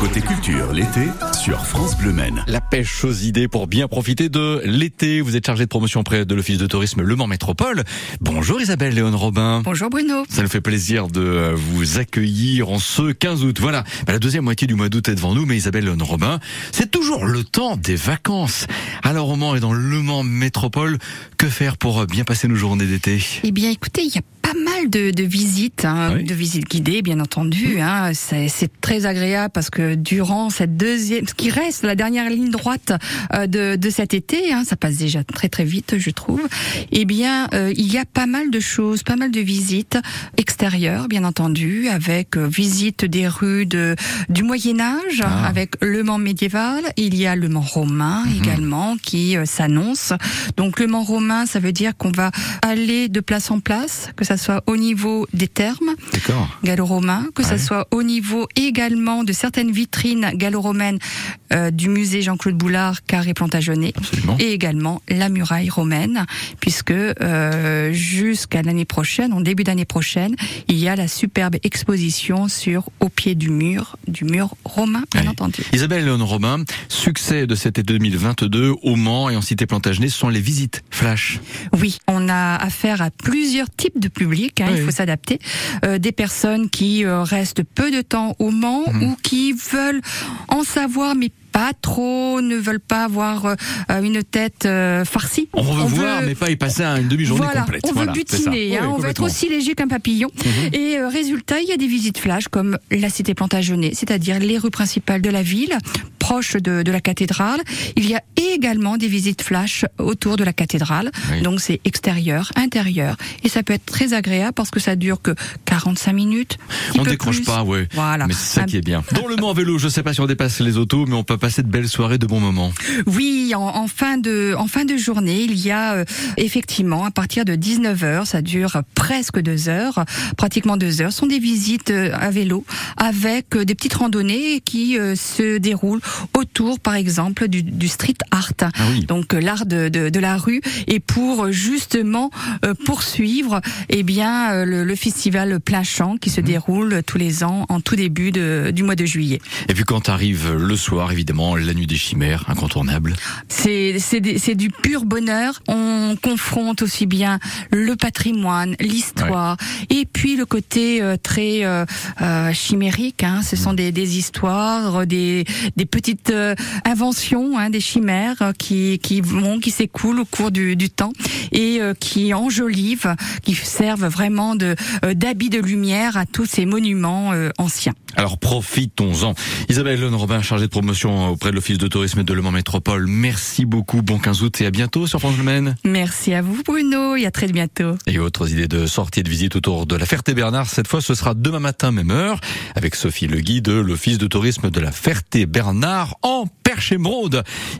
Côté culture, l'été, sur France Bleu Maine. La pêche aux idées pour bien profiter de l'été. Vous êtes chargé de promotion près de l'Office de tourisme Le Mans Métropole. Bonjour Isabelle Léon Robin. Bonjour Bruno. Ça nous fait plaisir de vous accueillir en ce 15 août. Voilà, bah, la deuxième moitié du mois d'août est devant nous, mais Isabelle Léon Robin, c'est toujours le temps des vacances. Alors au Mans et dans Le Mans Métropole, que faire pour bien passer nos journées d'été? Eh bien écoutez, il y a pas mal de, de visites, hein, Oui. de visites guidées, bien entendu. Hein, c'est c'est très agréable parce que durant cette deuxième, ce qui reste la dernière ligne droite euh, de, de cet été, hein, ça passe déjà très très vite, je trouve. Eh bien, euh, il y a pas mal de choses, pas mal de visites extérieures, bien entendu, avec euh, visite des rues de du Moyen Âge, Ah. avec le Mans médiéval. Il y a le Mans romain également qui euh, s'annonce. Donc le Mans romain, ça veut dire qu'on va aller de place en place, que ça soit au niveau des thermes gallo-romains, que ça Ouais. soit au niveau également de certaines vitrines gallo-romaines euh, du musée Jean-Claude Boulard, Carré Plantagenet, Absolument. et également la muraille romaine, puisque euh, jusqu'à l'année prochaine, en début d'année prochaine, il y a la superbe exposition sur au pied du mur, du mur romain, bien entendu. Isabelle Léon Robin, succès de cet été 2022 au Mans et en cité Plantagenet, ce sont les visites flash. Oui, on a affaire à plusieurs types de publics, hein, Oui. il faut s'adapter. Euh, des personnes qui euh, restent peu de temps au Mans Mhm. ou qui veulent en savoir mais pas trop, ne veulent pas avoir euh, une tête euh, farcie. On veut voir, mais pas y passer une demi-journée voilà, complète. on Voilà, veut butiner, hein, Oui, on veut être aussi léger qu'un papillon. Mhm. Et euh, résultat, il y a des visites flash comme la cité Plantagenet, c'est-à-dire les rues principales de la ville, proches de, de la cathédrale. Il y a également des visites flash autour de la cathédrale. Oui. Donc c'est extérieur, intérieur. Et ça peut être très agréable parce que ça dure que 45 minutes. On décroche plus. pas, ouais. Voilà. Mais c'est ça qui est bien. Dans le Mans vélo, je sais pas si on dépasse les autos, mais on peut passer de belles soirées, de bons moments. Oui, en, en fin de en fin de journée, il y a euh, effectivement à partir de 19h, ça dure presque deux heures, pratiquement deux heures, sont des visites euh, à vélo avec euh, des petites randonnées qui euh, se déroulent autour, par exemple, du, du street art. Ah oui. Donc euh, l'art de, de, de la rue et pour euh, justement euh, poursuivre eh bien euh, le, le festival plein champ qui Mhm. se déroule tous les ans en tout début de, du mois de juillet. Et puis quand arrive le soir, évidemment, la nuit des chimères, incontournable. C'est c'est des- c'est du pur bonheur. On confronte aussi bien le patrimoine, l'histoire, et puis le côté euh, très chimérique. Hein. Ce sont des, des histoires, des, des petites euh, inventions, hein, des chimères euh, qui qui vont, qui s'écoulent au cours du, du temps et euh, qui enjolivent, qui servent vraiment de d'habits de lumière à tous ces monuments anciens. Alors profitons-en. Isabelle Leon Robin, chargée de promotion auprès de l'Office de tourisme de Le Mans Métropole. Merci beaucoup. Bon 15 août et à bientôt sur France Bleu Maine. Merci à vous Bruno et à très bientôt. Et autres idées de sortie et de visite autour de la Ferté-Bernard. Cette fois, ce sera demain matin, même heure, avec Sophie Legui de l'Office de tourisme de la Ferté-Bernard en Perche-Émeraude.